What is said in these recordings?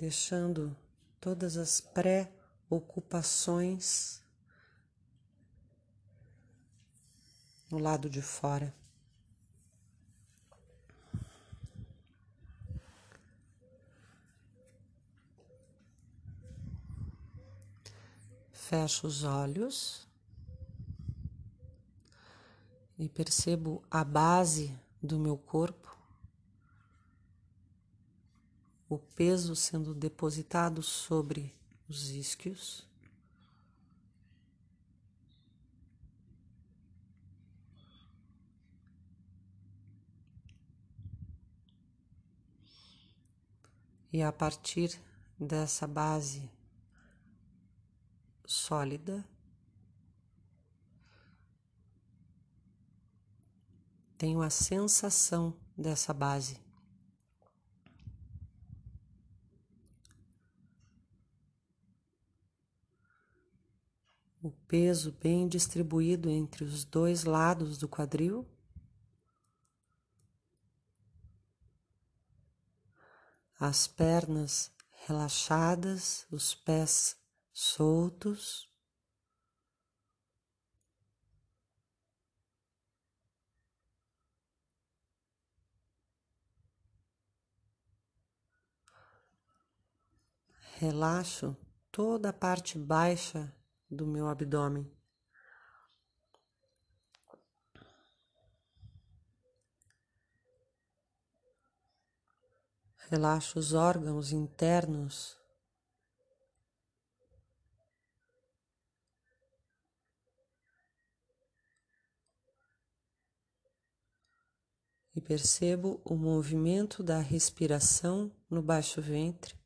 deixando todas as pré-ocupações no lado de fora. Fecho os olhos e percebo a base do meu corpo, o peso sendo depositado sobre os isquios. E a partir dessa base sólida, tenho a sensação dessa base. O peso bem distribuído entre os dois lados do quadril. As pernas relaxadas, os pés soltos. Relaxo toda a parte baixa do meu abdômen. Relaxo os órgãos internos e percebo o movimento da respiração no baixo ventre.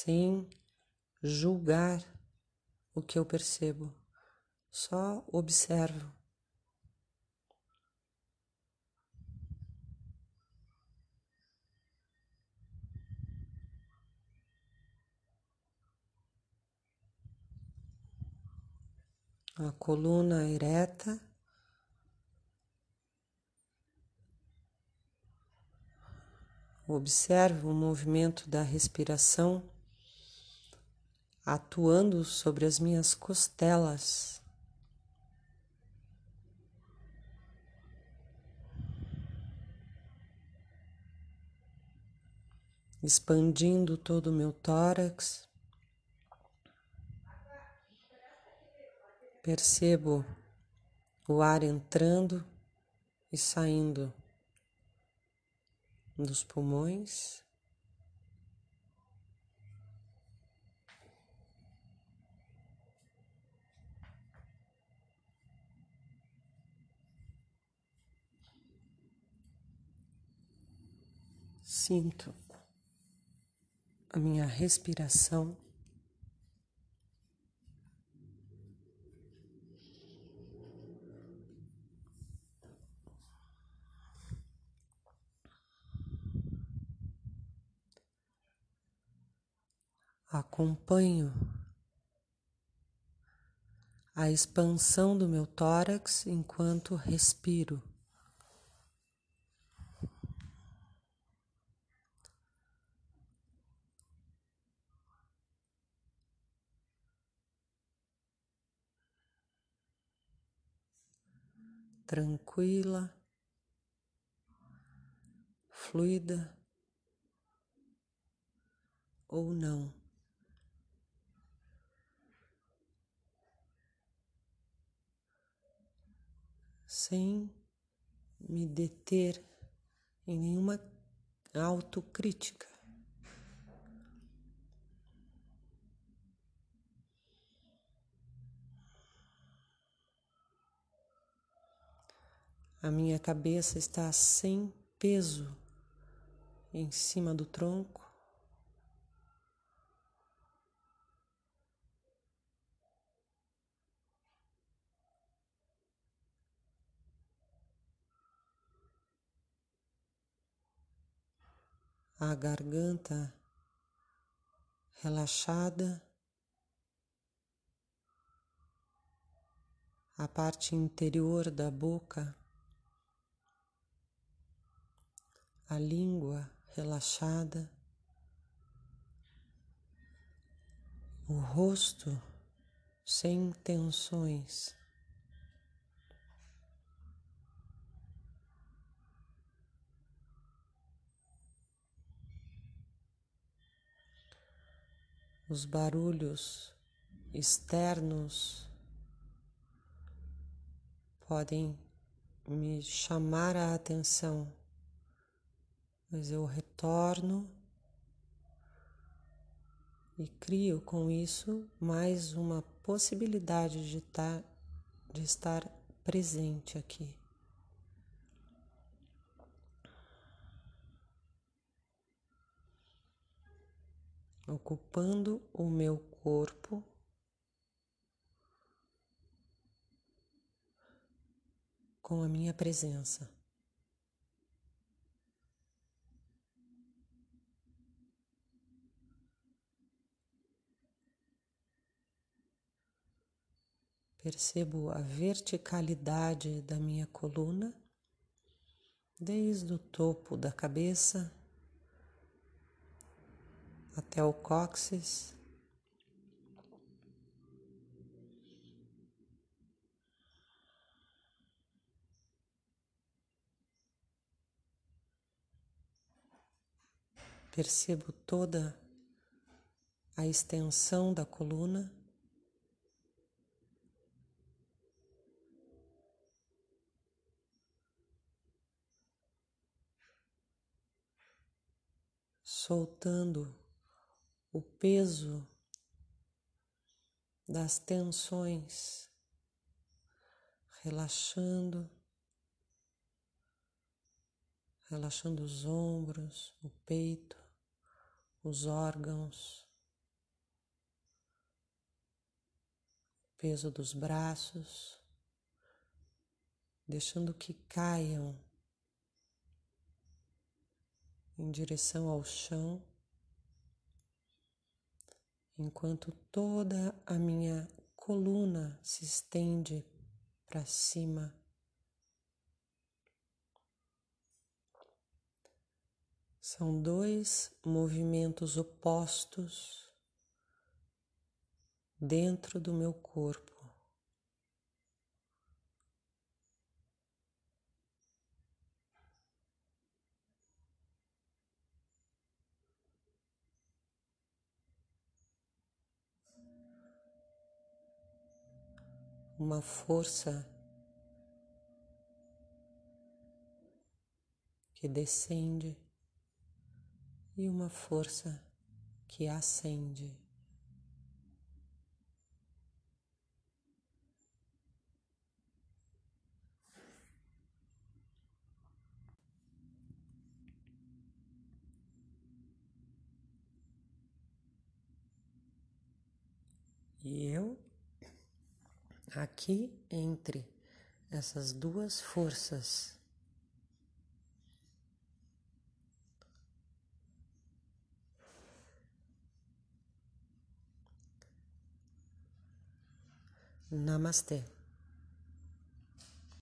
Sem julgar o que eu percebo, só observo. a coluna ereta. Observe o movimento da respiração atuando sobre as minhas costelas. Expandindo todo o meu tórax. Percebo o ar entrando e saindo dos pulmões. Sinto a minha respiração. acompanho a expansão do meu tórax enquanto respiro. Tranquila, fluida ou não. sem me deter em nenhuma autocrítica. A minha cabeça está sem peso em cima do tronco. a garganta relaxada, a parte interior da boca, a língua relaxada, o rosto sem tensões. Os barulhos externos podem me chamar a atenção, mas eu retorno e crio com isso mais uma possibilidade de, tá, de estar presente aqui. Ocupando o meu corpo com a minha presença. Percebo a verticalidade da minha coluna, desde o topo da cabeça até o cóccix. Percebo toda a extensão da coluna. Soltando o peso das tensões, relaxando, relaxando os ombros, o peito, os órgãos, o peso dos braços, deixando que caiam em direção ao chão, enquanto toda a minha coluna se estende para cima. São dois movimentos opostos dentro do meu corpo. Uma força que descende e uma força que acende. E eu aqui entre essas duas forças. Namastê.